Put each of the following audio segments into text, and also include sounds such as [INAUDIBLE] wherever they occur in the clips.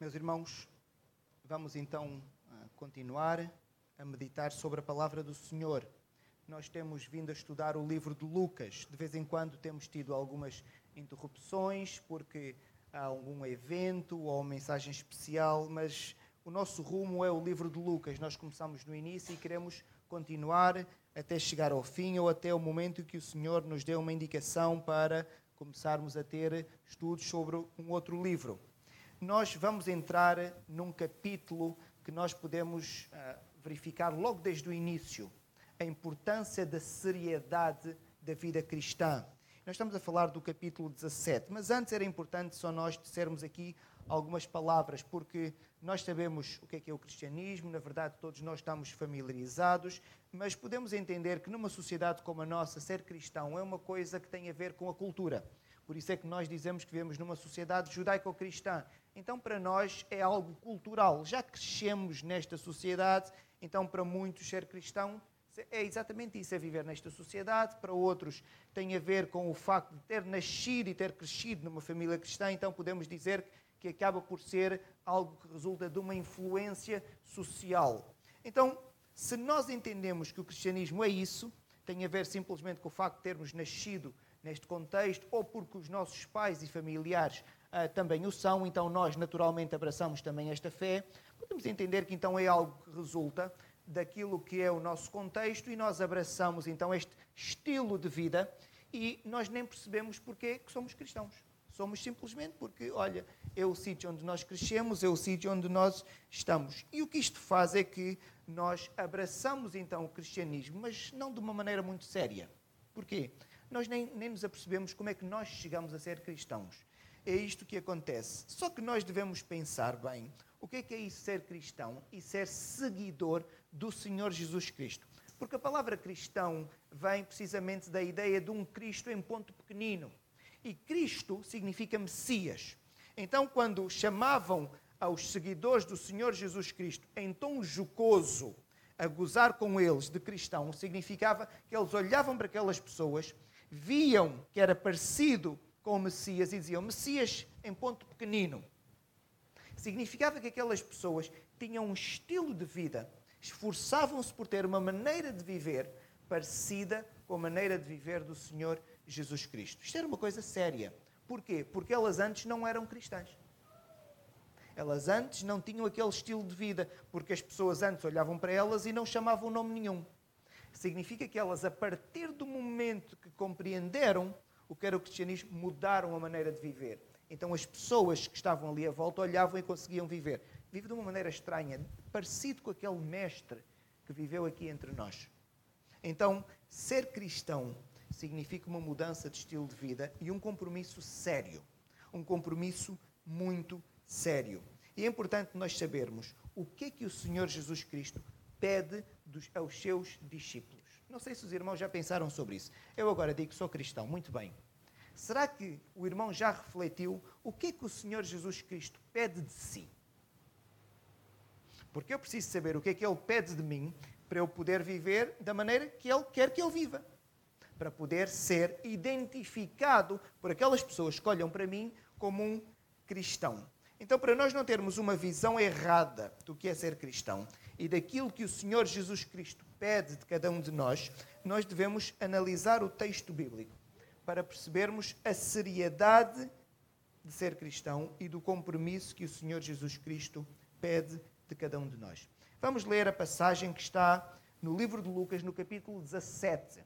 Meus irmãos, vamos então ah, continuar a meditar sobre a palavra do Senhor. Nós temos vindo a estudar o livro de Lucas. De vez em quando temos tido algumas interrupções porque há algum evento ou mensagem especial, mas o nosso rumo é o livro de Lucas. Nós começamos no início e queremos continuar até chegar ao fim ou até o momento que o Senhor nos dê uma indicação para começarmos a ter estudos sobre um outro livro nós vamos entrar num capítulo que nós podemos uh, verificar logo desde o início a importância da seriedade da vida cristã. Nós estamos a falar do capítulo 17, mas antes era importante só nós dissermos aqui algumas palavras, porque nós sabemos o que é que é o cristianismo, na verdade todos nós estamos familiarizados, mas podemos entender que numa sociedade como a nossa, ser cristão é uma coisa que tem a ver com a cultura. Por isso é que nós dizemos que vivemos numa sociedade judaico-cristã. Então, para nós é algo cultural. Já crescemos nesta sociedade, então, para muitos, ser cristão é exatamente isso: é viver nesta sociedade. Para outros, tem a ver com o facto de ter nascido e ter crescido numa família cristã. Então, podemos dizer que acaba por ser algo que resulta de uma influência social. Então, se nós entendemos que o cristianismo é isso, tem a ver simplesmente com o facto de termos nascido neste contexto, ou porque os nossos pais e familiares uh, também o são, então nós naturalmente abraçamos também esta fé. Podemos entender que então é algo que resulta daquilo que é o nosso contexto e nós abraçamos então este estilo de vida e nós nem percebemos porque que somos cristãos. Somos simplesmente porque, olha, é o sítio onde nós crescemos, é o sítio onde nós estamos. E o que isto faz é que nós abraçamos então o cristianismo, mas não de uma maneira muito séria. Porquê? Nós nem, nem nos apercebemos como é que nós chegamos a ser cristãos é isto que acontece. Só que nós devemos pensar bem o que é que é isso ser cristão e ser seguidor do Senhor Jesus Cristo. Porque a palavra cristão vem precisamente da ideia de um Cristo em ponto pequenino. E Cristo significa Messias. Então, quando chamavam aos seguidores do Senhor Jesus Cristo em tom jocoso a gozar com eles de cristão, significava que eles olhavam para aquelas pessoas, viam que era parecido com o Messias e diziam Messias em ponto pequenino. Significava que aquelas pessoas tinham um estilo de vida, esforçavam-se por ter uma maneira de viver parecida com a maneira de viver do Senhor Jesus Cristo. Isto era uma coisa séria. Porquê? Porque elas antes não eram cristãs. Elas antes não tinham aquele estilo de vida, porque as pessoas antes olhavam para elas e não chamavam nome nenhum. Significa que elas, a partir do momento que compreenderam o que era o cristianismo, mudaram a maneira de viver. Então as pessoas que estavam ali à volta olhavam e conseguiam viver. Vive de uma maneira estranha, parecido com aquele mestre que viveu aqui entre nós. Então, ser cristão significa uma mudança de estilo de vida e um compromisso sério. Um compromisso muito sério. E é importante nós sabermos o que é que o Senhor Jesus Cristo pede dos, aos seus discípulos. Não sei se os irmãos já pensaram sobre isso. Eu agora digo que sou cristão, muito bem. Será que o irmão já refletiu o que é que o Senhor Jesus Cristo pede de si? Porque eu preciso saber o que é que Ele pede de mim para eu poder viver da maneira que Ele quer que eu viva. Para poder ser identificado por aquelas pessoas que olham para mim como um cristão. Então, para nós não termos uma visão errada do que é ser cristão e daquilo que o Senhor Jesus Cristo pede de cada um de nós, nós devemos analisar o texto bíblico para percebermos a seriedade de ser cristão e do compromisso que o Senhor Jesus Cristo pede de cada um de nós. Vamos ler a passagem que está no livro de Lucas, no capítulo 17.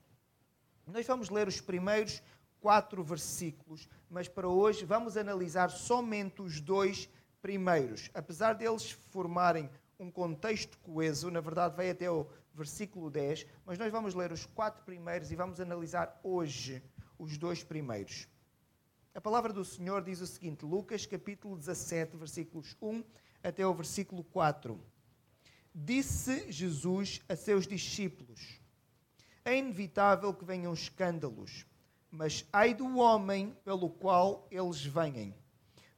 Nós vamos ler os primeiros quatro versículos, mas para hoje vamos analisar somente os dois primeiros. Apesar deles formarem um contexto coeso, na verdade vai até o versículo 10, mas nós vamos ler os quatro primeiros e vamos analisar hoje os dois primeiros. A palavra do Senhor diz o seguinte, Lucas capítulo 17, versículos 1 até o versículo 4. Disse Jesus a seus discípulos: É inevitável que venham escândalos, mas ai do homem pelo qual eles venham.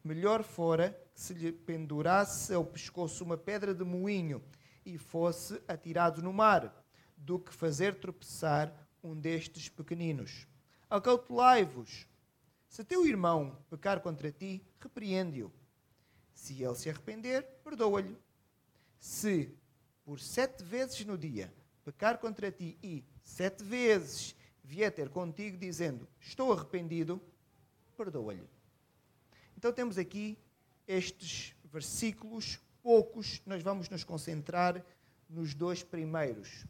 Melhor fora que se lhe pendurasse ao pescoço uma pedra de moinho e fosse atirado no mar, do que fazer tropeçar um destes pequeninos. Acautelai-vos. Se teu irmão pecar contra ti, repreende-o. Se ele se arrepender, perdoa-lhe. Se por sete vezes no dia pecar contra ti e sete vezes vier ter contigo dizendo estou arrependido, perdoa-lhe. Então temos aqui estes versículos, poucos, nós vamos nos concentrar nos dois primeiros.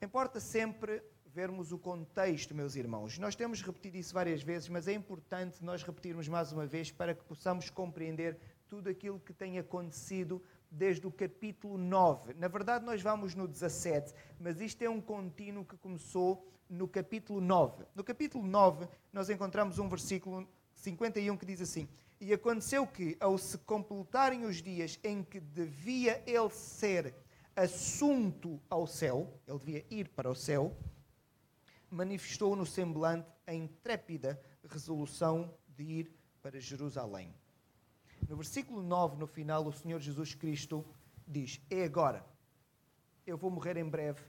Importa sempre vermos o contexto, meus irmãos. Nós temos repetido isso várias vezes, mas é importante nós repetirmos mais uma vez para que possamos compreender tudo aquilo que tem acontecido desde o capítulo 9. Na verdade, nós vamos no 17, mas isto é um contínuo que começou no capítulo 9. No capítulo 9, nós encontramos um versículo 51 que diz assim: E aconteceu que, ao se completarem os dias em que devia ele ser assunto ao céu, ele devia ir para o céu, manifestou no semblante a intrépida resolução de ir para Jerusalém. No versículo 9, no final, o Senhor Jesus Cristo diz: É agora. Eu vou morrer em breve,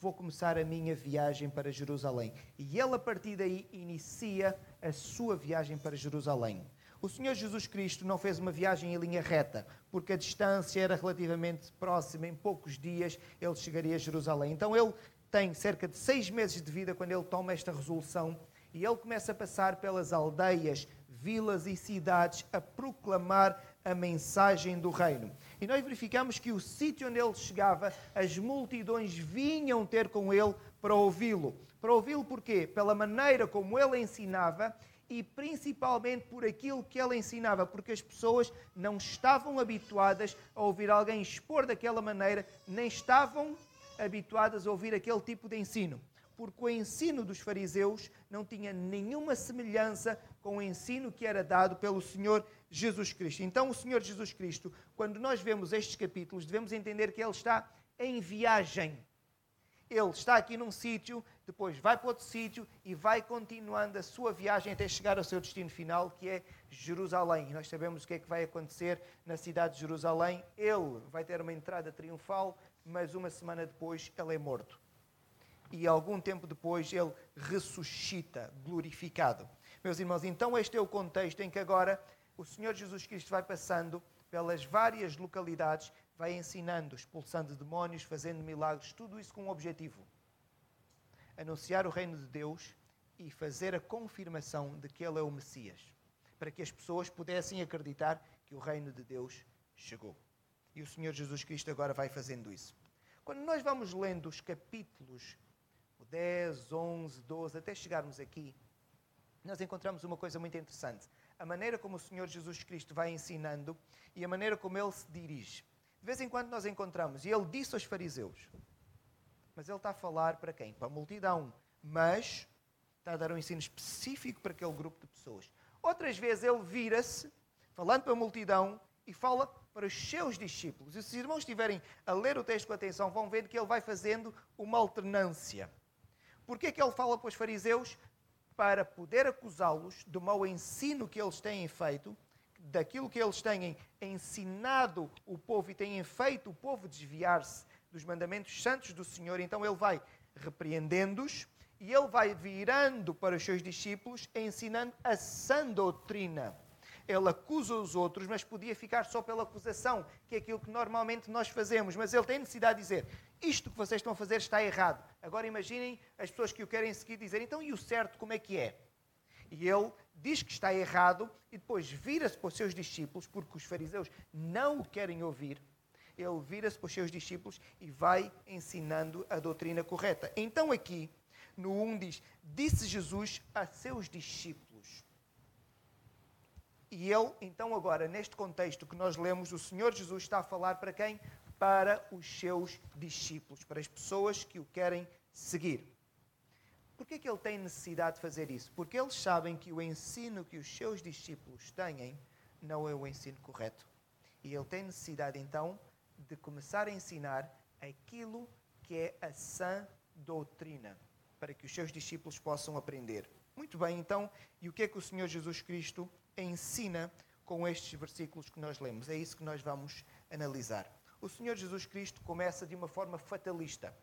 vou começar a minha viagem para Jerusalém. E ele, a partir daí, inicia a sua viagem para Jerusalém. O Senhor Jesus Cristo não fez uma viagem em linha reta, porque a distância era relativamente próxima, em poucos dias ele chegaria a Jerusalém. Então ele tem cerca de seis meses de vida quando ele toma esta resolução e ele começa a passar pelas aldeias, vilas e cidades a proclamar a mensagem do reino. E nós verificamos que o sítio onde ele chegava, as multidões vinham ter com ele para ouvi-lo. Para ouvi-lo porquê? Pela maneira como ele ensinava e principalmente por aquilo que ele ensinava, porque as pessoas não estavam habituadas a ouvir alguém expor daquela maneira, nem estavam habituadas a ouvir aquele tipo de ensino porque o ensino dos fariseus não tinha nenhuma semelhança com o ensino que era dado pelo Senhor Jesus Cristo. Então, o Senhor Jesus Cristo, quando nós vemos estes capítulos, devemos entender que ele está em viagem. Ele está aqui num sítio, depois vai para outro sítio e vai continuando a sua viagem até chegar ao seu destino final, que é Jerusalém. Nós sabemos o que é que vai acontecer na cidade de Jerusalém. Ele vai ter uma entrada triunfal, mas uma semana depois ele é morto e algum tempo depois ele ressuscita, glorificado. Meus irmãos, então este é o contexto em que agora o Senhor Jesus Cristo vai passando pelas várias localidades, vai ensinando, expulsando demónios, fazendo milagres, tudo isso com um objetivo: anunciar o reino de Deus e fazer a confirmação de que ele é o Messias, para que as pessoas pudessem acreditar que o reino de Deus chegou. E o Senhor Jesus Cristo agora vai fazendo isso. Quando nós vamos lendo os capítulos 10, 11, 12, até chegarmos aqui, nós encontramos uma coisa muito interessante. A maneira como o Senhor Jesus Cristo vai ensinando e a maneira como ele se dirige. De vez em quando nós encontramos, e ele disse aos fariseus, mas ele está a falar para quem? Para a multidão, mas está a dar um ensino específico para aquele grupo de pessoas. Outras vezes ele vira-se, falando para a multidão, e fala para os seus discípulos. E se os irmãos estiverem a ler o texto com atenção, vão ver que ele vai fazendo uma alternância. Porquê que ele fala para os fariseus? Para poder acusá-los do mau ensino que eles têm feito, daquilo que eles têm ensinado o povo e têm feito o povo desviar-se dos mandamentos santos do Senhor. Então ele vai repreendendo-os e ele vai virando para os seus discípulos, ensinando a sã doutrina ele acusa os outros, mas podia ficar só pela acusação, que é aquilo que normalmente nós fazemos. Mas ele tem necessidade de dizer: isto que vocês estão a fazer está errado. Agora imaginem as pessoas que o querem seguir dizer: então e o certo como é que é? E ele diz que está errado e depois vira-se para os seus discípulos, porque os fariseus não o querem ouvir. Ele vira-se para os seus discípulos e vai ensinando a doutrina correta. Então aqui, no 1 diz: Disse Jesus a seus discípulos. E ele, então, agora, neste contexto que nós lemos, o Senhor Jesus está a falar para quem? Para os seus discípulos, para as pessoas que o querem seguir. Por que, é que ele tem necessidade de fazer isso? Porque eles sabem que o ensino que os seus discípulos têm não é o ensino correto. E ele tem necessidade, então, de começar a ensinar aquilo que é a sã doutrina, para que os seus discípulos possam aprender. Muito bem, então, e o que é que o Senhor Jesus Cristo ensina com estes versículos que nós lemos. É isso que nós vamos analisar. O Senhor Jesus Cristo começa de uma forma fatalista.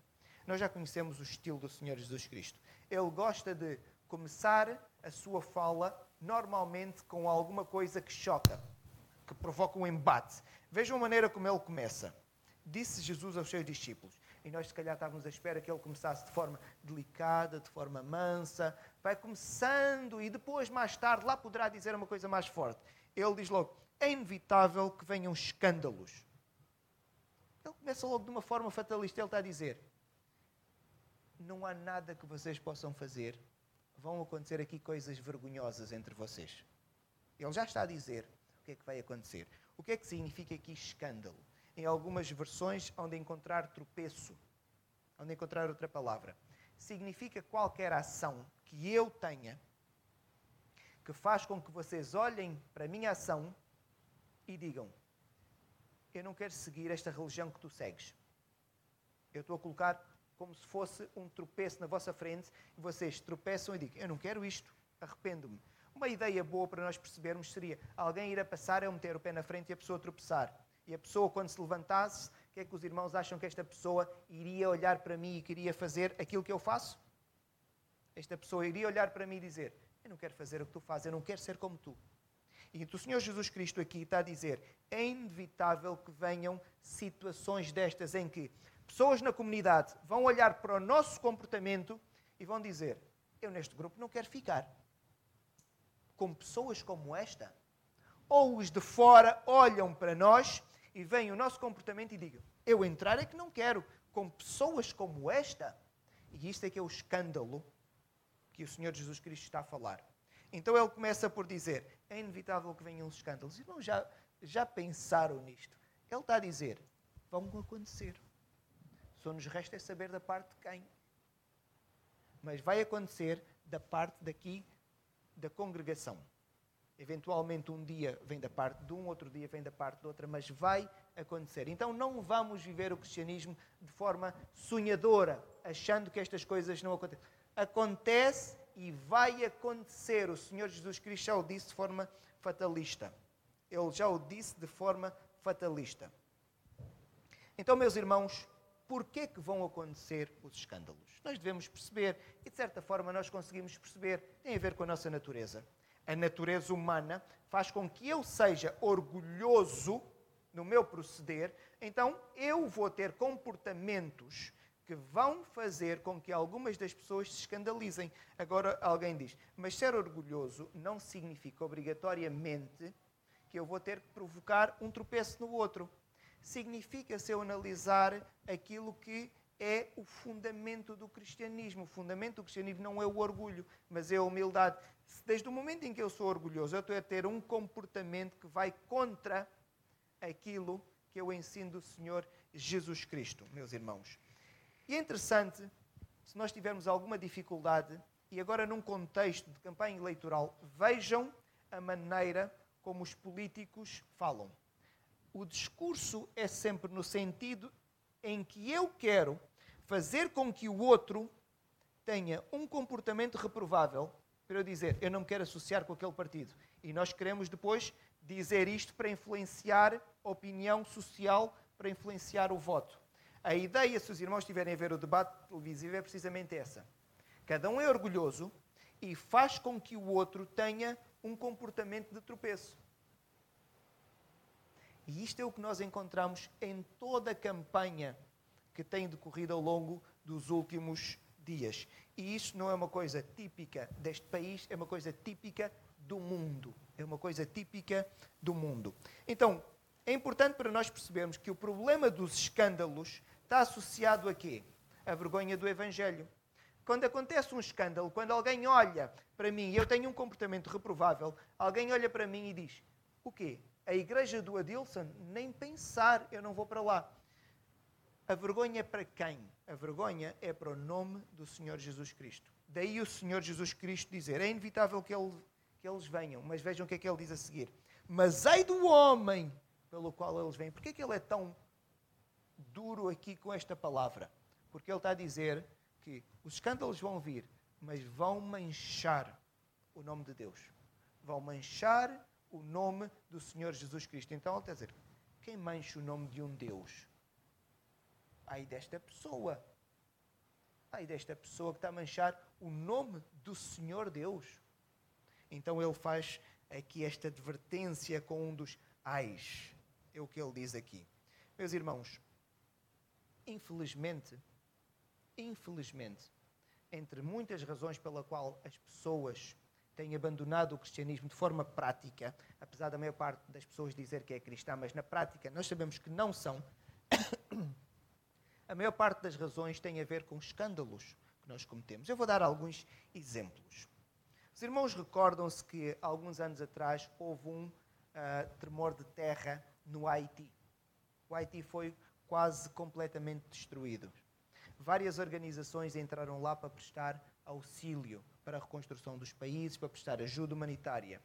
Nós já conhecemos o estilo do Senhor Jesus Cristo. Ele gosta de começar a sua fala normalmente com alguma coisa que choca. que provoca um embate. Vejam a maneira como ele começa. Disse Jesus aos seus discípulos. E nós, se calhar, estávamos à espera que ele começasse de forma delicada, de forma mansa. Vai começando e depois, mais tarde, lá poderá dizer uma coisa mais forte. Ele diz logo: é inevitável que venham escândalos. Ele começa logo de uma forma fatalista. Ele está a dizer: não há nada que vocês possam fazer. Vão acontecer aqui coisas vergonhosas entre vocês. Ele já está a dizer o que é que vai acontecer. O que é que significa aqui escândalo? Em algumas versões, onde encontrar tropeço, onde encontrar outra palavra. Significa qualquer ação que eu tenha que faz com que vocês olhem para a minha ação e digam: Eu não quero seguir esta religião que tu segues. Eu estou a colocar como se fosse um tropeço na vossa frente e vocês tropeçam e digam: Eu não quero isto, arrependo-me. Uma ideia boa para nós percebermos seria alguém ir a passar, eu meter o pé na frente e a pessoa tropeçar. E a pessoa, quando se levantasse, o que é que os irmãos acham que esta pessoa iria olhar para mim e queria fazer aquilo que eu faço? Esta pessoa iria olhar para mim e dizer: Eu não quero fazer o que tu fazes, eu não quero ser como tu. E o Senhor Jesus Cristo aqui está a dizer: é inevitável que venham situações destas em que pessoas na comunidade vão olhar para o nosso comportamento e vão dizer: Eu neste grupo não quero ficar. Com pessoas como esta. Ou os de fora olham para nós e veem o nosso comportamento e digam: Eu entrar é que não quero, com pessoas como esta. E isto é que é o escândalo que o Senhor Jesus Cristo está a falar. Então ele começa por dizer: É inevitável que venham os escândalos. Irmãos, já, já pensaram nisto? Ele está a dizer: Vão acontecer. Só nos resta é saber da parte de quem. Mas vai acontecer da parte daqui da congregação. Eventualmente um dia vem da parte de um, outro dia vem da parte de outra, mas vai acontecer. Então não vamos viver o cristianismo de forma sonhadora, achando que estas coisas não acontecem. Acontece e vai acontecer. O Senhor Jesus Cristo já o disse de forma fatalista. Ele já o disse de forma fatalista. Então, meus irmãos, porquê que vão acontecer os escândalos? Nós devemos perceber, e de certa forma nós conseguimos perceber, tem a ver com a nossa natureza a natureza humana faz com que eu seja orgulhoso no meu proceder, então eu vou ter comportamentos que vão fazer com que algumas das pessoas se escandalizem. Agora alguém diz, mas ser orgulhoso não significa obrigatoriamente que eu vou ter que provocar um tropeço no outro. Significa se eu analisar aquilo que é o fundamento do cristianismo. O fundamento do cristianismo não é o orgulho, mas é a humildade. Desde o momento em que eu sou orgulhoso, eu estou a ter um comportamento que vai contra aquilo que eu ensino do Senhor Jesus Cristo, meus irmãos. E é interessante, se nós tivermos alguma dificuldade, e agora num contexto de campanha eleitoral, vejam a maneira como os políticos falam. O discurso é sempre no sentido em que eu quero fazer com que o outro tenha um comportamento reprovável para eu dizer, eu não me quero associar com aquele partido. E nós queremos depois dizer isto para influenciar a opinião social, para influenciar o voto. A ideia, se os irmãos estiverem a ver o debate televisivo, é precisamente essa. Cada um é orgulhoso e faz com que o outro tenha um comportamento de tropeço. E isto é o que nós encontramos em toda a campanha que tem decorrido ao longo dos últimos dias. E isso não é uma coisa típica deste país, é uma coisa típica do mundo. É uma coisa típica do mundo. Então, é importante para nós percebermos que o problema dos escândalos está associado a quê? A vergonha do Evangelho. Quando acontece um escândalo, quando alguém olha para mim e eu tenho um comportamento reprovável, alguém olha para mim e diz: O quê? A igreja do Adilson? Nem pensar, eu não vou para lá. A vergonha é para quem? A vergonha é para o nome do Senhor Jesus Cristo. Daí o Senhor Jesus Cristo dizer: é inevitável que, ele, que eles venham, mas vejam o que é que ele diz a seguir. Mas ai do homem pelo qual eles vêm. Porquê é que ele é tão duro aqui com esta palavra? Porque ele está a dizer que os escândalos vão vir, mas vão manchar o nome de Deus. Vão manchar o nome do Senhor Jesus Cristo. Então ele está a dizer: quem mancha o nome de um Deus? Ai desta pessoa. Ai desta pessoa que está a manchar o nome do Senhor Deus. Então ele faz aqui esta advertência com um dos ais. É o que ele diz aqui. Meus irmãos, infelizmente, infelizmente, entre muitas razões pela qual as pessoas têm abandonado o cristianismo de forma prática, apesar da maior parte das pessoas dizer que é cristã, mas na prática nós sabemos que não são, [COUGHS] a maior parte das razões tem a ver com escândalos que nós cometemos. Eu vou dar alguns exemplos. Os irmãos recordam-se que alguns anos atrás houve um uh, tremor de terra no Haiti. O Haiti foi quase completamente destruído. Várias organizações entraram lá para prestar auxílio para a reconstrução dos países, para prestar ajuda humanitária.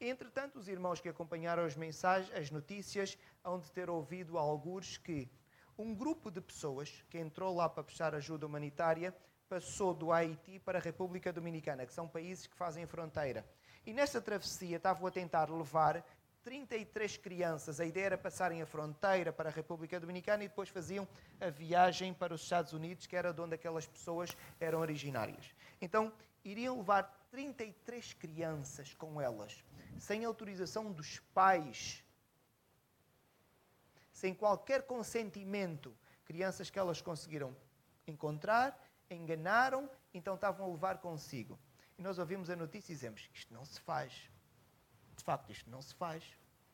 Entretanto, os irmãos que acompanharam as mensagens, as notícias, hão de ter ouvido alguns que um grupo de pessoas que entrou lá para prestar ajuda humanitária passou do Haiti para a República Dominicana, que são países que fazem fronteira. E nessa travessia estavam a tentar levar 33 crianças. A ideia era passarem a fronteira para a República Dominicana e depois faziam a viagem para os Estados Unidos, que era de onde aquelas pessoas eram originárias. Então, iriam levar 33 crianças com elas, sem autorização dos pais, sem qualquer consentimento. Crianças que elas conseguiram encontrar, enganaram, então estavam a levar consigo. E nós ouvimos a notícia e dizemos: isto não se faz de facto, isto não se faz.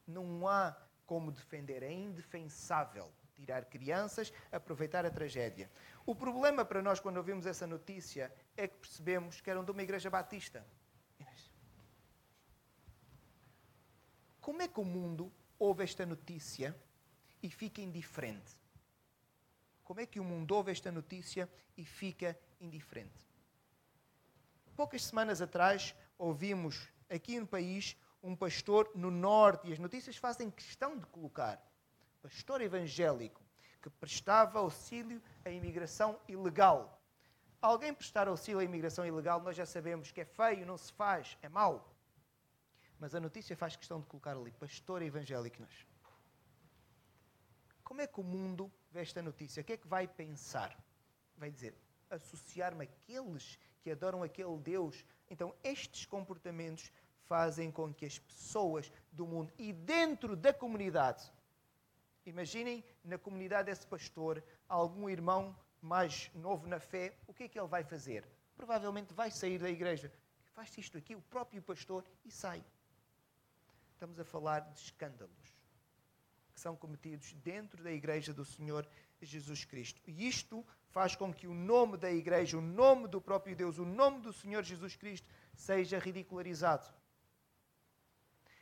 Não há como defender. É indefensável tirar crianças, aproveitar a tragédia. O problema para nós, quando ouvimos essa notícia, é que percebemos que eram de uma igreja batista. Como é que o mundo ouve esta notícia e fica indiferente? Como é que o mundo ouve esta notícia e fica indiferente? Poucas semanas atrás ouvimos aqui no país um pastor no norte, e as notícias fazem questão de colocar, pastor evangélico, que prestava auxílio à imigração ilegal. Alguém prestar auxílio à imigração ilegal, nós já sabemos que é feio, não se faz, é mau. Mas a notícia faz questão de colocar ali, pastor evangélico. Nós. Como é que o mundo vê esta notícia? O que é que vai pensar? Vai dizer, associar-me àqueles que adoram aquele Deus. Então, estes comportamentos fazem com que as pessoas do mundo e dentro da comunidade, imaginem na comunidade desse pastor, algum irmão mais novo na fé, o que é que ele vai fazer? Provavelmente vai sair da igreja. Faz isto aqui, o próprio pastor, e sai. Estamos a falar de escândalos que são cometidos dentro da igreja do Senhor Jesus Cristo. E isto faz com que o nome da igreja, o nome do próprio Deus, o nome do Senhor Jesus Cristo seja ridicularizado.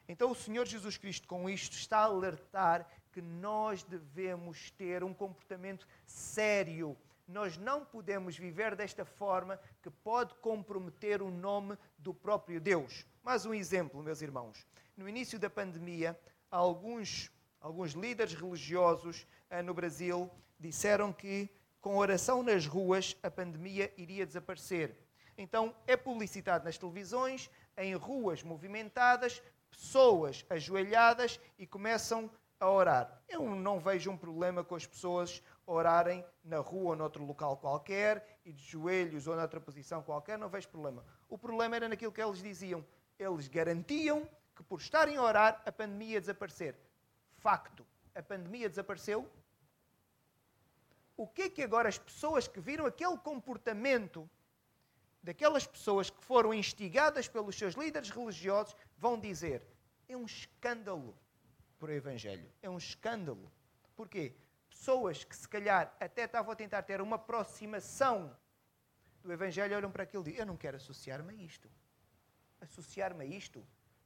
Então o Senhor Jesus Cristo, com isto, está a alertar que nós devemos ter um comportamento sério. Nós não podemos viver desta forma que pode comprometer o nome do próprio Deus. Mais um exemplo, meus irmãos. No início da pandemia, alguns, alguns líderes religiosos eh, no Brasil disseram que com oração nas ruas a pandemia iria desaparecer. Então é publicitado nas televisões, em ruas movimentadas, pessoas ajoelhadas e começam a orar. Eu não vejo um problema com as pessoas orarem na rua ou noutro local qualquer e de joelhos ou noutra posição qualquer, não vejo problema. O problema era naquilo que eles diziam. Eles garantiam que por estarem a orar a pandemia ia desaparecer. Facto, a pandemia desapareceu. O que é que agora as pessoas que viram aquele comportamento daquelas pessoas que foram instigadas pelos seus líderes religiosos vão dizer: é um escândalo para o Evangelho. É um escândalo. Porquê? Pessoas que se calhar até estavam a tentar ter uma aproximação do Evangelho olham para aquilo e dizem: Eu não quero associar-me a isto. Associar-me a isto.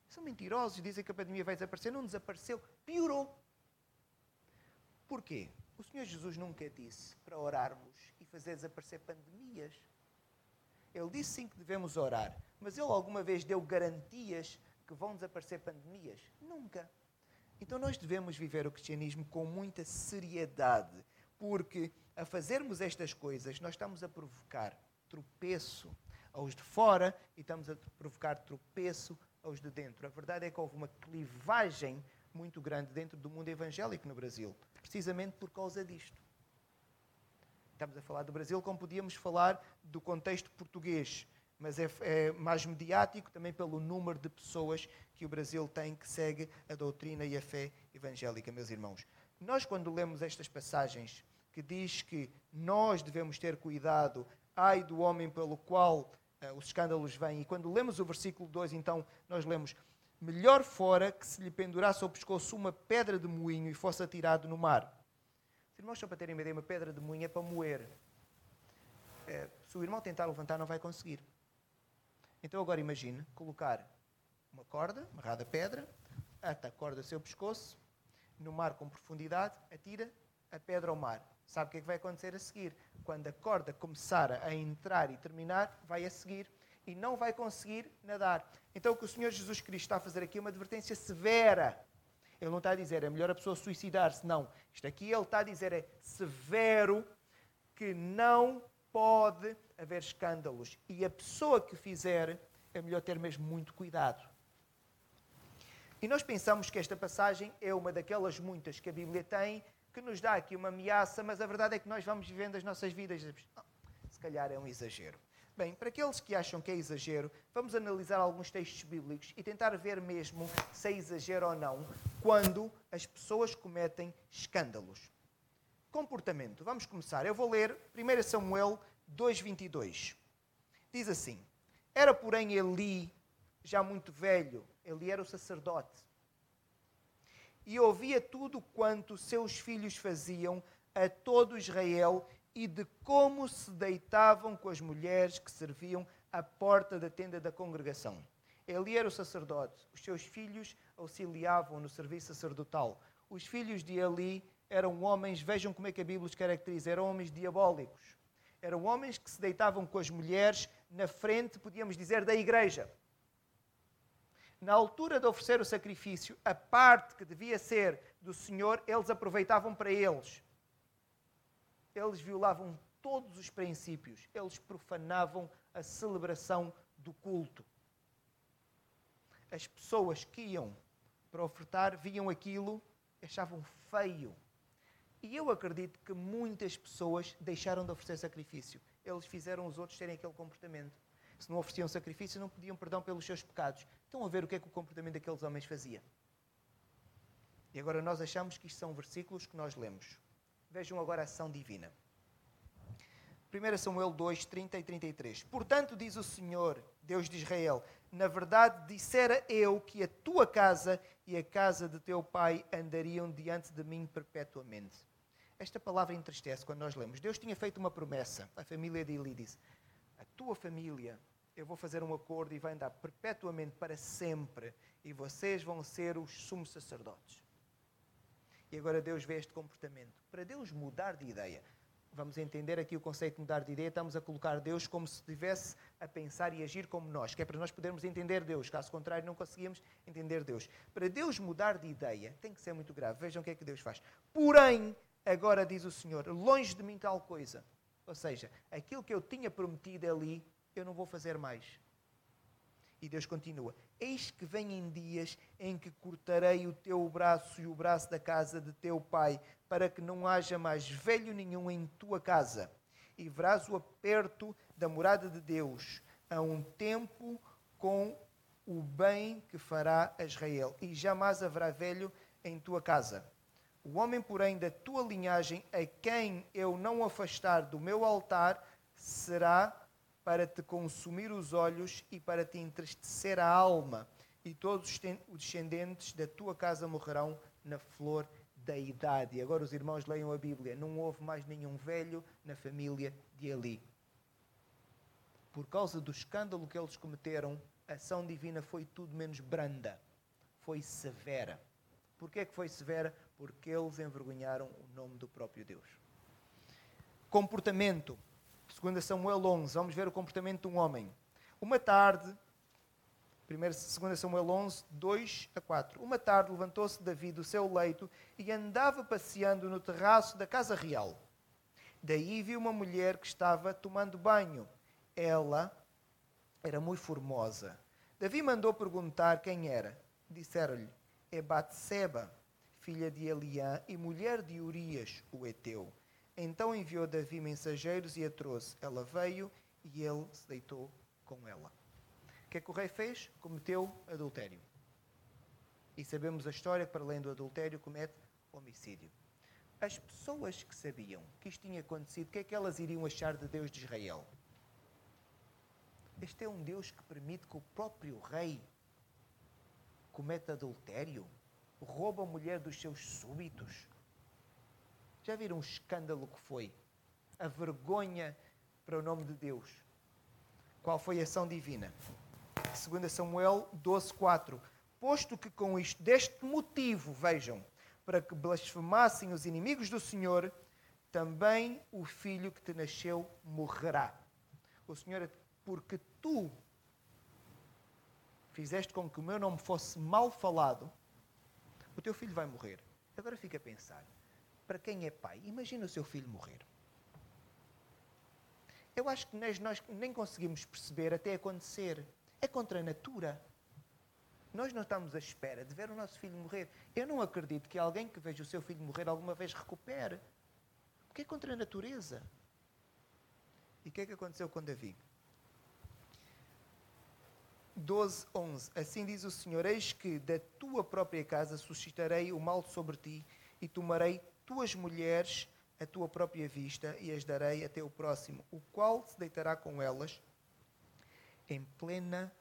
São mentirosos, dizem que a pandemia vai desaparecer. Não desapareceu, piorou. Porquê? O Senhor Jesus nunca disse para orarmos e fazer desaparecer pandemias. Ele disse sim que devemos orar, mas ele alguma vez deu garantias que vão desaparecer pandemias? Nunca. Então nós devemos viver o cristianismo com muita seriedade, porque a fazermos estas coisas nós estamos a provocar tropeço aos de fora e estamos a provocar tropeço aos de dentro. A verdade é que houve uma clivagem muito grande dentro do mundo evangélico no Brasil, precisamente por causa disto. Estamos a falar do Brasil como podíamos falar do contexto português. Mas é, é, mais mediático também pelo número de pessoas que o Brasil tem que segue a doutrina e a fé evangélica, meus irmãos. Nós, quando lemos estas passagens que diz que nós devemos ter cuidado, ai do homem pelo qual uh, os escândalos vêm, e quando lemos o versículo 2, então nós lemos: Melhor fora que se lhe pendurasse ao pescoço uma pedra de moinho e fosse atirado no mar. Os irmãos, só para terem uma ideia, uma pedra de moinho é para moer. É, se o irmão tentar levantar, não vai conseguir. Então agora imagine colocar uma corda, amarrada a pedra, ata a corda ao seu pescoço, no mar com profundidade, atira a pedra ao mar. Sabe o que é que vai acontecer a seguir? Quando a corda começar a entrar e terminar, vai a seguir e não vai conseguir nadar. Então o que o Senhor Jesus Cristo está a fazer aqui é uma advertência severa. Ele não está a dizer é melhor a pessoa suicidar-se, não. Isto aqui ele está a dizer é severo que não pode haver escândalos. E a pessoa que fizer, é melhor ter mesmo muito cuidado. E nós pensamos que esta passagem é uma daquelas muitas que a Bíblia tem que nos dá aqui uma ameaça, mas a verdade é que nós vamos vivendo as nossas vidas. Oh, se calhar é um exagero. Bem, para aqueles que acham que é exagero, vamos analisar alguns textos bíblicos e tentar ver mesmo se é exagero ou não quando as pessoas cometem escândalos. Comportamento. Vamos começar. Eu vou ler 1 Samuel 2,22. Diz assim: Era, porém, Eli, já muito velho, Eli era o sacerdote, e ouvia tudo quanto seus filhos faziam a todo Israel e de como se deitavam com as mulheres que serviam à porta da tenda da congregação. Eli era o sacerdote, os seus filhos auxiliavam no serviço sacerdotal. Os filhos de Eli eram homens, vejam como é que a Bíblia os caracteriza, eram homens diabólicos. Eram homens que se deitavam com as mulheres na frente, podíamos dizer, da igreja. Na altura de oferecer o sacrifício, a parte que devia ser do Senhor, eles aproveitavam para eles. Eles violavam todos os princípios, eles profanavam a celebração do culto. As pessoas que iam para ofertar viam aquilo, achavam feio e eu acredito que muitas pessoas deixaram de oferecer sacrifício. Eles fizeram os outros terem aquele comportamento. Se não ofereciam sacrifício, não pediam perdão pelos seus pecados. Estão a ver o que é que o comportamento daqueles homens fazia. E agora nós achamos que isto são versículos que nós lemos. Vejam agora a ação divina. 1 Samuel 2, 30 e 33. Portanto, diz o Senhor, Deus de Israel: Na verdade, dissera eu que a tua casa e a casa de teu pai andariam diante de mim perpetuamente. Esta palavra entristece quando nós lemos. Deus tinha feito uma promessa à família de Eli, disse: A tua família, eu vou fazer um acordo e vai andar perpetuamente para sempre, e vocês vão ser os sumos sacerdotes. E agora Deus vê este comportamento. Para Deus mudar de ideia, vamos entender aqui o conceito de mudar de ideia, estamos a colocar Deus como se estivesse a pensar e agir como nós, que é para nós podermos entender Deus. Caso contrário, não conseguíamos entender Deus. Para Deus mudar de ideia, tem que ser muito grave. Vejam o que é que Deus faz. Porém, agora diz o Senhor: longe de mim tal coisa. Ou seja, aquilo que eu tinha prometido ali, eu não vou fazer mais. E Deus continua: Eis que vêm dias em que cortarei o teu braço e o braço da casa de teu pai, para que não haja mais velho nenhum em tua casa. E verás o aperto da morada de Deus a um tempo com o bem que fará a Israel, e jamais haverá velho em tua casa. O homem, porém, da tua linhagem, a quem eu não afastar do meu altar, será para te consumir os olhos e para te entristecer a alma, e todos os descendentes da tua casa morrerão na flor da idade. Agora os irmãos leiam a Bíblia. Não houve mais nenhum velho na família de Eli. Por causa do escândalo que eles cometeram, a ação divina foi tudo menos branda. Foi severa. Porquê é que foi severa? porque eles envergonharam o nome do próprio Deus. Comportamento. 2 Samuel 11, vamos ver o comportamento de um homem. Uma tarde, 2 Samuel 11, 2 a 4. Uma tarde levantou-se Davi do seu leito e andava passeando no terraço da casa real. Daí viu uma mulher que estava tomando banho. Ela era muito formosa. Davi mandou perguntar quem era. Disseram-lhe: É Batseba, filha de Eliã e mulher de Urias, o Eteu. Então enviou Davi mensageiros e a trouxe. Ela veio e ele se deitou com ela. O que é que o rei fez? Cometeu adultério. E sabemos a história para além do adultério, comete homicídio. As pessoas que sabiam que isto tinha acontecido, o que é que elas iriam achar de Deus de Israel? Este é um Deus que permite que o próprio rei cometa adultério, rouba a mulher dos seus súbitos. Já viram o escândalo que foi? A vergonha para o nome de Deus. Qual foi a ação divina? 2 Samuel 12:4. Posto que com isto, deste motivo, vejam, para que blasfemassem os inimigos do Senhor, também o filho que te nasceu morrerá. O Senhor, porque tu fizeste com que o meu nome fosse mal falado, o teu filho vai morrer. Agora fica a pensar, para quem é pai, imagina o seu filho morrer. Eu acho que nós nem conseguimos perceber até acontecer. É contra a natura. Nós não estamos à espera de ver o nosso filho morrer. Eu não acredito que alguém que veja o seu filho morrer alguma vez recupere. Porque é contra a natureza. E o que é que aconteceu com Davi? 12, 11. Assim diz o Senhor: Eis que da tua própria casa suscitarei o mal sobre ti e tomarei tuas mulheres a tua própria vista e as darei a teu próximo, o qual se deitará com elas em plena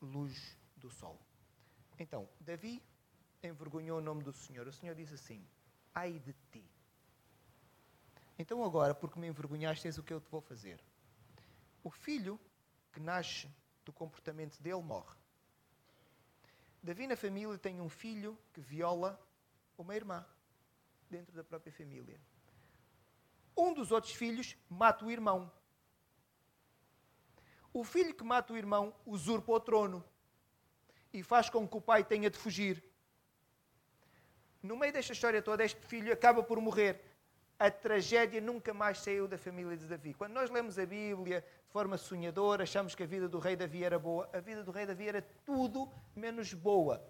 luz do sol. Então, Davi envergonhou o nome do Senhor. O Senhor diz assim: Ai de ti. Então, agora, porque me envergonhaste, és o que eu te vou fazer. O filho que nasce do comportamento dele morre. Davi, na família, tem um filho que viola uma irmã, dentro da própria família. Um dos outros filhos mata o irmão. O filho que mata o irmão usurpa o trono e faz com que o pai tenha de fugir. No meio desta história toda, este filho acaba por morrer. A tragédia nunca mais saiu da família de Davi. Quando nós lemos a Bíblia de forma sonhadora, achamos que a vida do rei Davi era boa. A vida do rei Davi era tudo menos boa.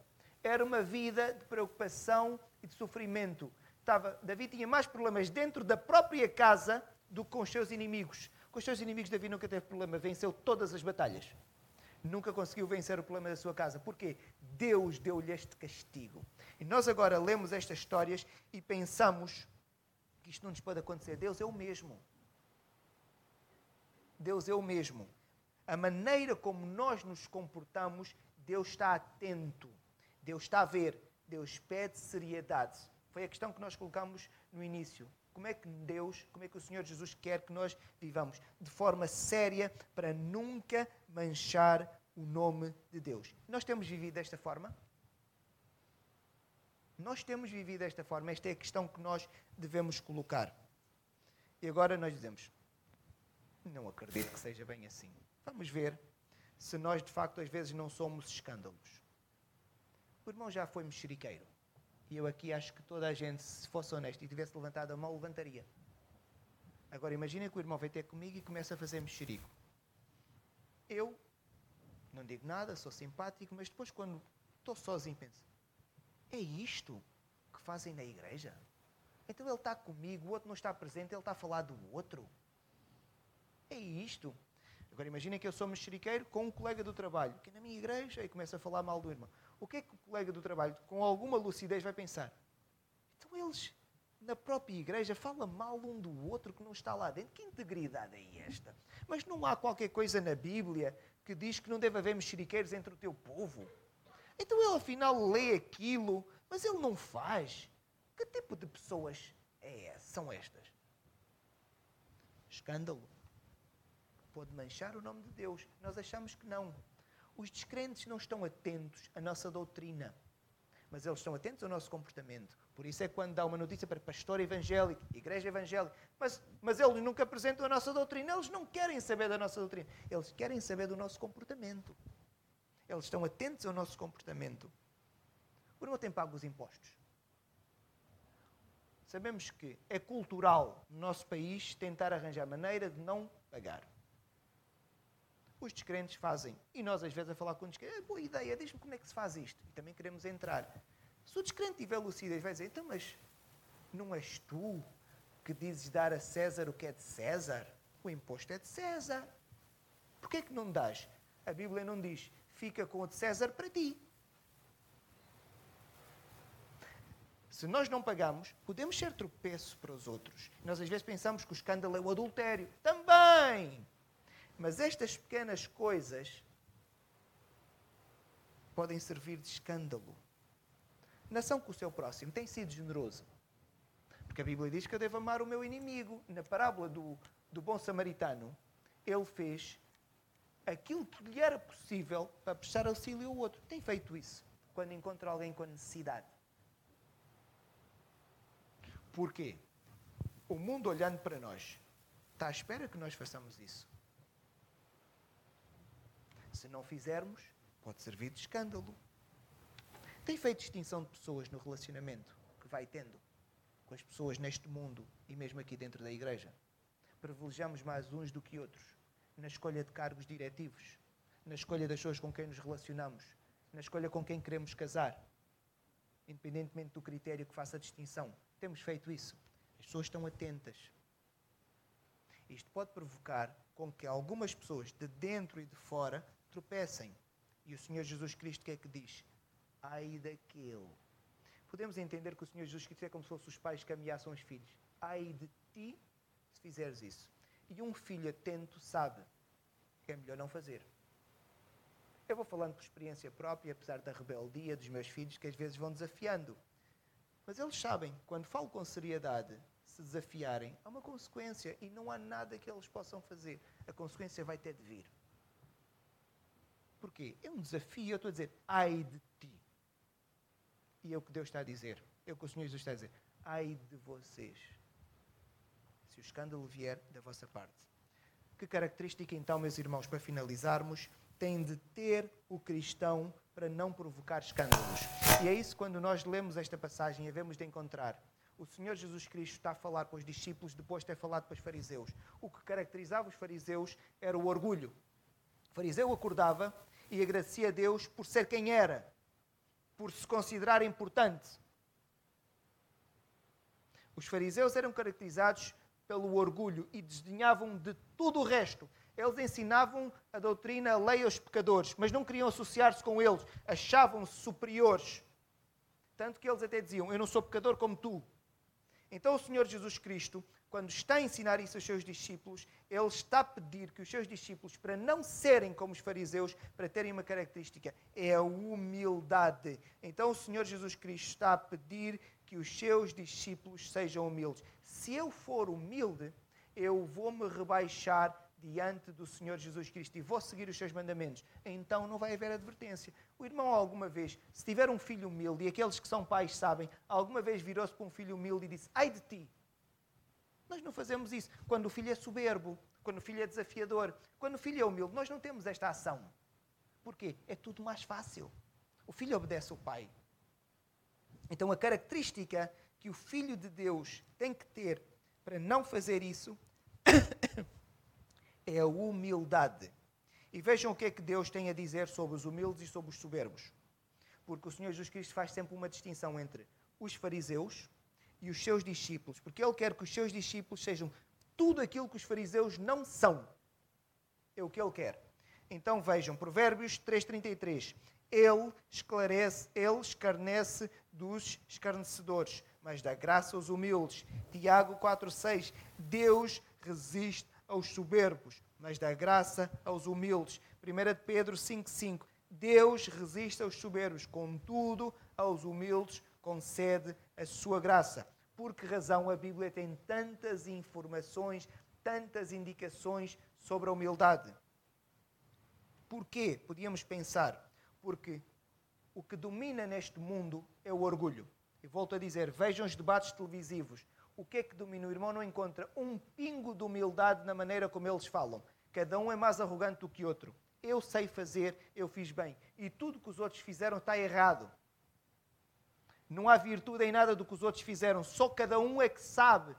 Era uma vida de preocupação e de sofrimento. Estava, Davi tinha mais problemas dentro da própria casa do que com os seus inimigos. Com os seus inimigos, Davi nunca teve problema, venceu todas as batalhas nunca conseguiu vencer o problema da sua casa. Porquê? Deus deu-lhe este castigo. E nós agora lemos estas histórias e pensamos que isto não nos pode acontecer. Deus é o mesmo. Deus é o mesmo. A maneira como nós nos comportamos, Deus está atento. Deus está a ver. Deus pede seriedade. Foi a questão que nós colocamos no início. Como é que Deus, como é que o Senhor Jesus quer que nós vivamos? De forma séria, para nunca manchar o nome de Deus. Nós temos vivido desta forma? Nós temos vivido desta forma. Esta é a questão que nós devemos colocar. E agora nós dizemos: não acredito que seja bem assim. Vamos ver se nós de facto às vezes não somos escândalos. O irmão já foi mexeriqueiro. E eu aqui acho que toda a gente, se fosse honesto e tivesse levantado a mão, levantaria. Agora imaginem que o irmão vem ter comigo e começa a fazer mexerico. Eu não digo nada, sou simpático, mas depois quando estou sozinho penso, é isto que fazem na igreja? Então ele está comigo, o outro não está presente, ele está a falar do outro. É isto. Agora imaginem que eu sou mexeriqueiro com um colega do trabalho, que é na minha igreja e começa a falar mal do irmão. O que é que o colega do trabalho, com alguma lucidez, vai pensar? Então eles, na própria igreja, falam mal um do outro que não está lá dentro. Que integridade é esta? Mas não há qualquer coisa na Bíblia que diz que não deve haver mexeriqueiros entre o teu povo. Então ele afinal lê aquilo, mas ele não faz. Que tipo de pessoas é, são estas? Escândalo. Pode manchar o nome de Deus. Nós achamos que não. Os descrentes não estão atentos à nossa doutrina, mas eles estão atentos ao nosso comportamento. Por isso é quando dá uma notícia para pastor evangélico, igreja evangélica, mas, mas eles nunca apresentam a nossa doutrina, eles não querem saber da nossa doutrina, eles querem saber do nosso comportamento. Eles estão atentos ao nosso comportamento. O irmão tem pago os impostos. Sabemos que é cultural no nosso país tentar arranjar maneira de não pagar. Os descrentes fazem. E nós, às vezes, a falar com o descrente, é boa ideia, diz-me como é que se faz isto. E também queremos entrar. Se o descrente tiver lucidez, vai dizer, então, mas não és tu que dizes dar a César o que é de César? O imposto é de César. Porquê é que não dás? A Bíblia não diz, fica com o de César para ti. Se nós não pagamos, podemos ser tropeço para os outros. Nós às vezes pensamos que o escândalo é o adultério. Também! Mas estas pequenas coisas podem servir de escândalo. Nação com o seu próximo tem sido generoso. Porque a Bíblia diz que eu devo amar o meu inimigo. Na parábola do, do bom samaritano, ele fez aquilo que lhe era possível para prestar auxílio ao outro. Tem feito isso quando encontra alguém com necessidade. Porquê? O mundo olhando para nós está à espera que nós façamos isso. Se não fizermos, pode servir de escândalo. Tem feito distinção de pessoas no relacionamento que vai tendo com as pessoas neste mundo e mesmo aqui dentro da igreja. Privilegiamos mais uns do que outros na escolha de cargos diretivos, na escolha das pessoas com quem nos relacionamos, na escolha com quem queremos casar, independentemente do critério que faça a distinção. Temos feito isso. As pessoas estão atentas. Isto pode provocar com que algumas pessoas de dentro e de fora tropecem. E o Senhor Jesus Cristo o que é que diz? Ai daquele. Podemos entender que o Senhor Jesus Cristo é como se fossem os pais que ameaçam os filhos. Ai de ti se fizeres isso. E um filho atento sabe que é melhor não fazer. Eu vou falando por experiência própria, apesar da rebeldia dos meus filhos, que às vezes vão desafiando. Mas eles sabem, quando falo com seriedade, se desafiarem, há uma consequência e não há nada que eles possam fazer. A consequência vai ter de vir. Porquê? É um desafio. Eu estou a dizer, ai de ti. E é o que Deus está a dizer. É o que o Senhor Jesus está a dizer. Ai de vocês. Se o escândalo vier da vossa parte. Que característica, então, meus irmãos, para finalizarmos, tem de ter o cristão para não provocar escândalos? E é isso quando nós lemos esta passagem havemos de encontrar. O Senhor Jesus Cristo está a falar para os discípulos depois de ter falado para os fariseus. O que caracterizava os fariseus era o orgulho. O fariseu acordava e agradecia a Deus por ser quem era, por se considerar importante. Os fariseus eram caracterizados pelo orgulho e desdenhavam de tudo o resto. Eles ensinavam a doutrina, a lei aos pecadores, mas não queriam associar-se com eles, achavam-se superiores. Tanto que eles até diziam: Eu não sou pecador como tu. Então o Senhor Jesus Cristo, quando está a ensinar isso aos seus discípulos, ele está a pedir que os seus discípulos, para não serem como os fariseus, para terem uma característica, é a humildade. Então o Senhor Jesus Cristo está a pedir que os seus discípulos sejam humildes. Se eu for humilde, eu vou me rebaixar diante do Senhor Jesus Cristo e vou seguir os seus mandamentos, então não vai haver advertência. O irmão, alguma vez, se tiver um filho humilde, e aqueles que são pais sabem, alguma vez virou-se para um filho humilde e disse: Ai de ti! Nós não fazemos isso. Quando o filho é soberbo, quando o filho é desafiador, quando o filho é humilde, nós não temos esta ação. Porquê? É tudo mais fácil. O filho obedece ao pai. Então, a característica que o filho de Deus tem que ter para não fazer isso [COUGHS] é a humildade. E vejam o que é que Deus tem a dizer sobre os humildes e sobre os soberbos. Porque o Senhor Jesus Cristo faz sempre uma distinção entre os fariseus e os seus discípulos. Porque Ele quer que os seus discípulos sejam tudo aquilo que os fariseus não são. É o que Ele quer. Então vejam, Provérbios 3,33. Ele esclarece, ele escarnece dos escarnecedores, mas dá graça aos humildes. Tiago 4,6. Deus resiste aos soberbos, mas dá graça aos humildes. 1 Pedro 5,5 Deus resiste aos soberbos, contudo, aos humildes concede a sua graça. Por que razão a Bíblia tem tantas informações, tantas indicações sobre a humildade? Porquê? Podíamos pensar. Porque o que domina neste mundo é o orgulho. E volto a dizer, vejam os debates televisivos o que é que domina? O irmão não encontra um pingo de humildade na maneira como eles falam. Cada um é mais arrogante do que outro. Eu sei fazer, eu fiz bem. E tudo que os outros fizeram está errado. Não há virtude em nada do que os outros fizeram. Só cada um é que sabe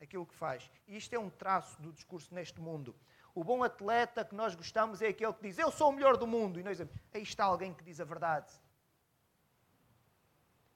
aquilo que faz. E isto é um traço do discurso neste mundo. O bom atleta que nós gostamos é aquele que diz: Eu sou o melhor do mundo. E nós dizemos: Aí está alguém que diz a verdade.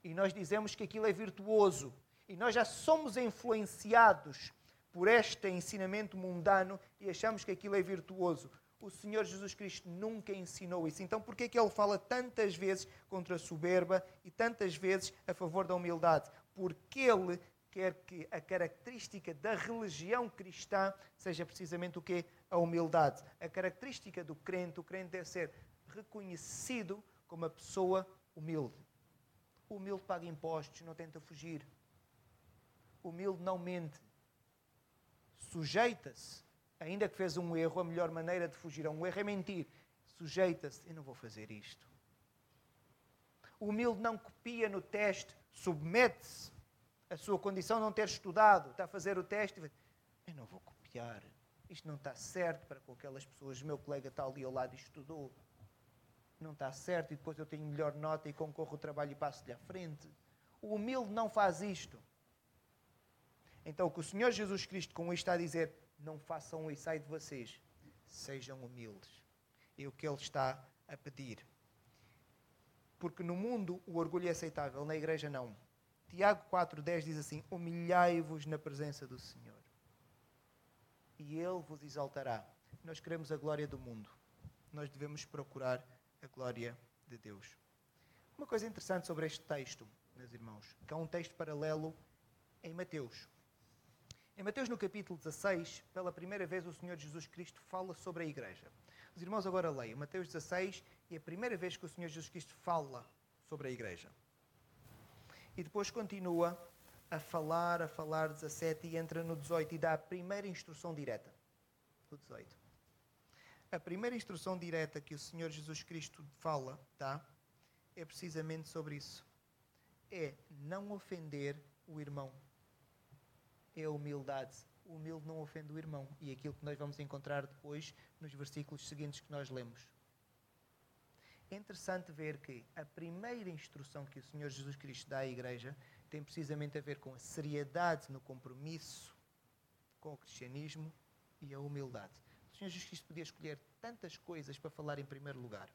E nós dizemos que aquilo é virtuoso e nós já somos influenciados por este ensinamento mundano e achamos que aquilo é virtuoso. O Senhor Jesus Cristo nunca ensinou isso. Então, por que é que ele fala tantas vezes contra a soberba e tantas vezes a favor da humildade? Porque ele quer que a característica da religião cristã seja precisamente o que? A humildade. A característica do crente, o crente deve ser reconhecido como uma pessoa humilde. O humilde paga impostos, não tenta fugir. O humilde não mente. Sujeita-se. Ainda que fez um erro, a melhor maneira de fugir a um erro é mentir. Sujeita-se. Eu não vou fazer isto. O humilde não copia no teste, submete-se a sua condição não ter estudado, está a fazer o teste e eu não vou copiar. Isto não está certo para com aquelas pessoas. O meu colega está ali ao lado e estudou. Não está certo e depois eu tenho melhor nota e concorro ao trabalho e passo-lhe à frente. O humilde não faz isto. Então o que o Senhor Jesus Cristo com isto está a dizer, não façam isso ai de vocês. Sejam humildes. É o que Ele está a pedir. Porque no mundo o orgulho é aceitável, na igreja não. Tiago 4,10 diz assim: Humilhai-vos na presença do Senhor, e Ele vos exaltará. Nós queremos a glória do mundo, nós devemos procurar a glória de Deus. Uma coisa interessante sobre este texto, meus irmãos, que há um texto paralelo em Mateus. Em Mateus, no capítulo 16, pela primeira vez o Senhor Jesus Cristo fala sobre a igreja. Os irmãos agora leiam Mateus 16 e é a primeira vez que o Senhor Jesus Cristo fala sobre a igreja. E depois continua a falar, a falar 17 e entra no 18 e dá a primeira instrução direta. O 18. A primeira instrução direta que o Senhor Jesus Cristo fala, tá? É precisamente sobre isso. É não ofender o irmão. É a humildade. O humilde não ofende o irmão. E aquilo que nós vamos encontrar depois nos versículos seguintes que nós lemos. É interessante ver que a primeira instrução que o Senhor Jesus Cristo dá à Igreja tem precisamente a ver com a seriedade no compromisso com o cristianismo e a humildade. O Senhor Jesus Cristo podia escolher tantas coisas para falar em primeiro lugar,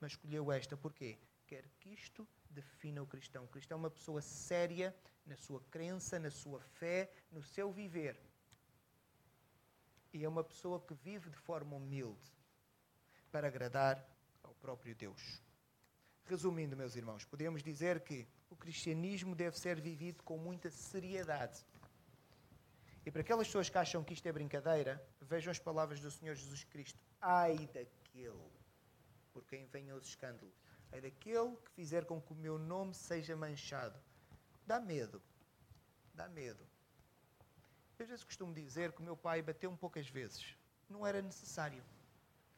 mas escolheu esta porque quer que isto defina o cristão. O cristão é uma pessoa séria na sua crença, na sua fé, no seu viver. E é uma pessoa que vive de forma humilde para agradar próprio Deus. Resumindo, meus irmãos, podemos dizer que o cristianismo deve ser vivido com muita seriedade. E para aquelas pessoas que acham que isto é brincadeira, vejam as palavras do Senhor Jesus Cristo. Ai daquele por quem venham os escândalos. Ai daquele que fizer com que o meu nome seja manchado. Dá medo. Dá medo. Eu às vezes costumo dizer que o meu pai bateu um poucas vezes. Não era necessário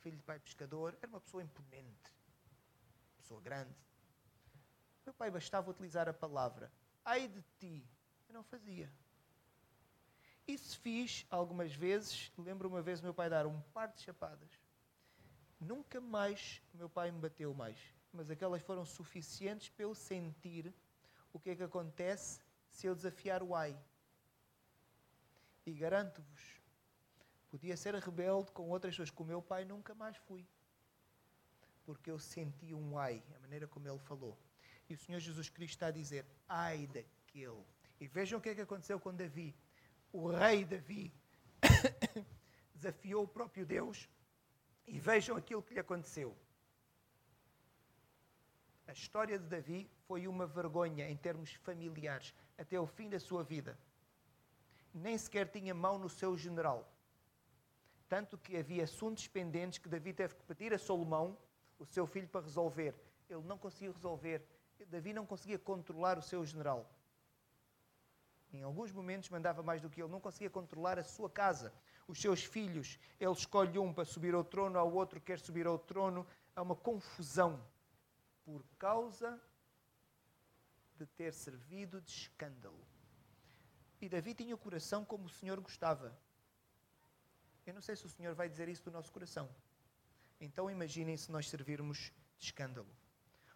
filho de pai pescador, era uma pessoa imponente, pessoa grande. Meu pai bastava utilizar a palavra ai de ti, eu não fazia. Isso fiz algumas vezes, lembro uma vez o meu pai dar um par de chapadas. Nunca mais o meu pai me bateu mais, mas aquelas foram suficientes para eu sentir o que é que acontece se eu desafiar o ai. E garanto-vos Podia ser rebelde com outras pessoas. Com o meu pai nunca mais fui. Porque eu senti um ai, a maneira como ele falou. E o Senhor Jesus Cristo está a dizer, ai daquele. E vejam o que é que aconteceu com Davi. O rei Davi [COUGHS] desafiou o próprio Deus e vejam aquilo que lhe aconteceu. A história de Davi foi uma vergonha em termos familiares até o fim da sua vida. Nem sequer tinha mão no seu general. Tanto que havia assuntos pendentes que Davi teve que pedir a Salomão, o seu filho, para resolver. Ele não conseguia resolver. Davi não conseguia controlar o seu general. Em alguns momentos mandava mais do que ele, não conseguia controlar a sua casa, os seus filhos. Ele escolhe um para subir ao trono, ao outro quer subir ao trono. Há uma confusão por causa de ter servido de escândalo. E Davi tinha o coração como o Senhor gostava. Eu não sei se o Senhor vai dizer isso do nosso coração. Então imaginem se nós servirmos de escândalo.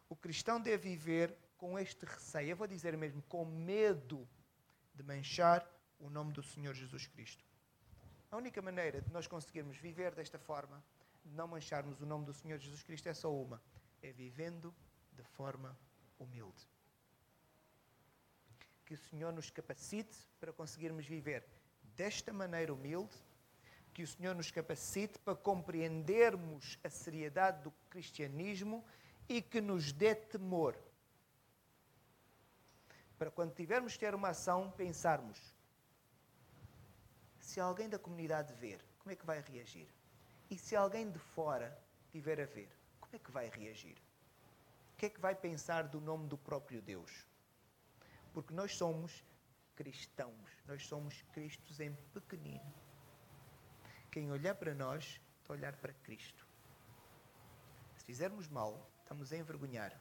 O cristão deve viver com este receio, eu vou dizer mesmo, com medo de manchar o nome do Senhor Jesus Cristo. A única maneira de nós conseguirmos viver desta forma, de não mancharmos o nome do Senhor Jesus Cristo, é só uma: é vivendo de forma humilde. Que o Senhor nos capacite para conseguirmos viver desta maneira humilde Que o Senhor nos capacite para compreendermos a seriedade do cristianismo e que nos dê temor. Para quando tivermos de ter uma ação, pensarmos: se alguém da comunidade ver, como é que vai reagir? E se alguém de fora tiver a ver, como é que vai reagir? O que é que vai pensar do nome do próprio Deus? Porque nós somos cristãos, nós somos Cristos em pequenino. Quem olhar para nós está a olhar para Cristo. Se fizermos mal, estamos a envergonhar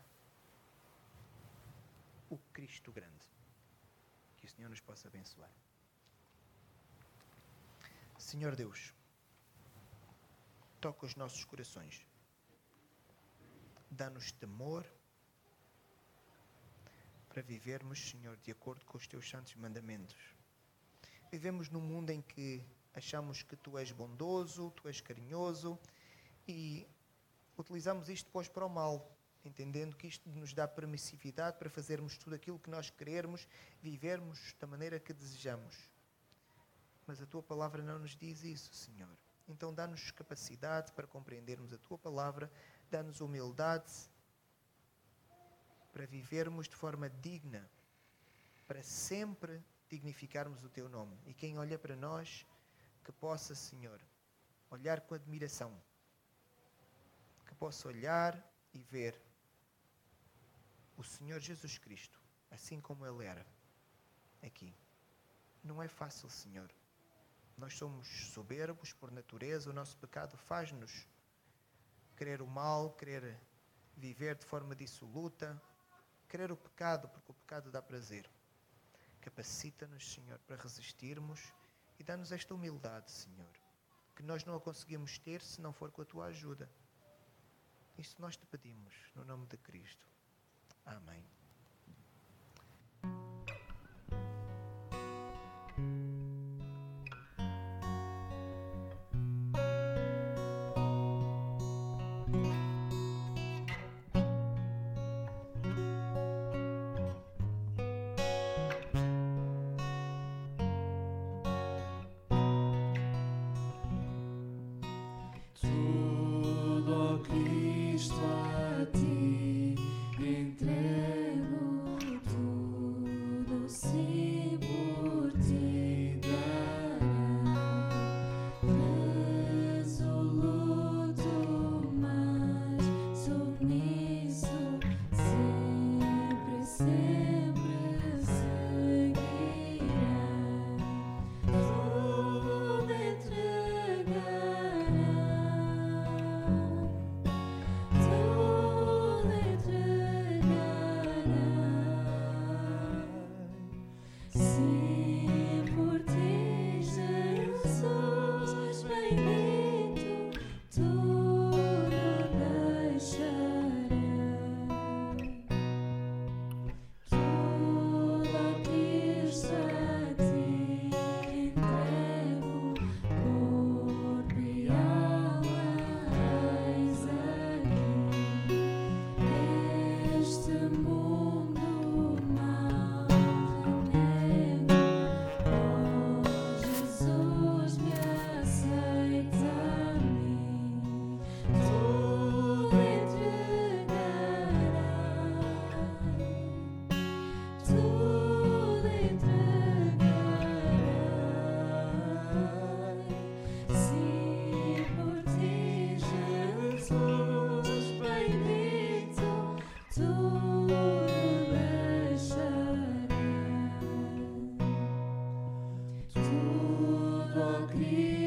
o Cristo grande. Que o Senhor nos possa abençoar. Senhor Deus, toca os nossos corações. Dá-nos temor para vivermos, Senhor, de acordo com os teus santos mandamentos. Vivemos num mundo em que achamos que tu és bondoso, tu és carinhoso e utilizamos isto depois para o mal, entendendo que isto nos dá permissividade para fazermos tudo aquilo que nós queremos, vivermos da maneira que desejamos. Mas a tua palavra não nos diz isso, Senhor. Então dá-nos capacidade para compreendermos a tua palavra, dá-nos humildade para vivermos de forma digna, para sempre dignificarmos o teu nome. E quem olha para nós, que possa, Senhor, olhar com admiração, que possa olhar e ver o Senhor Jesus Cristo, assim como Ele era, aqui. Não é fácil, Senhor. Nós somos soberbos por natureza, o nosso pecado faz-nos querer o mal, querer viver de forma dissoluta, querer o pecado, porque o pecado dá prazer. Capacita-nos, Senhor, para resistirmos e dá-nos esta humildade, Senhor, que nós não a conseguimos ter se não for com a tua ajuda. Isto nós te pedimos, no nome de Cristo. Amém. Cristo.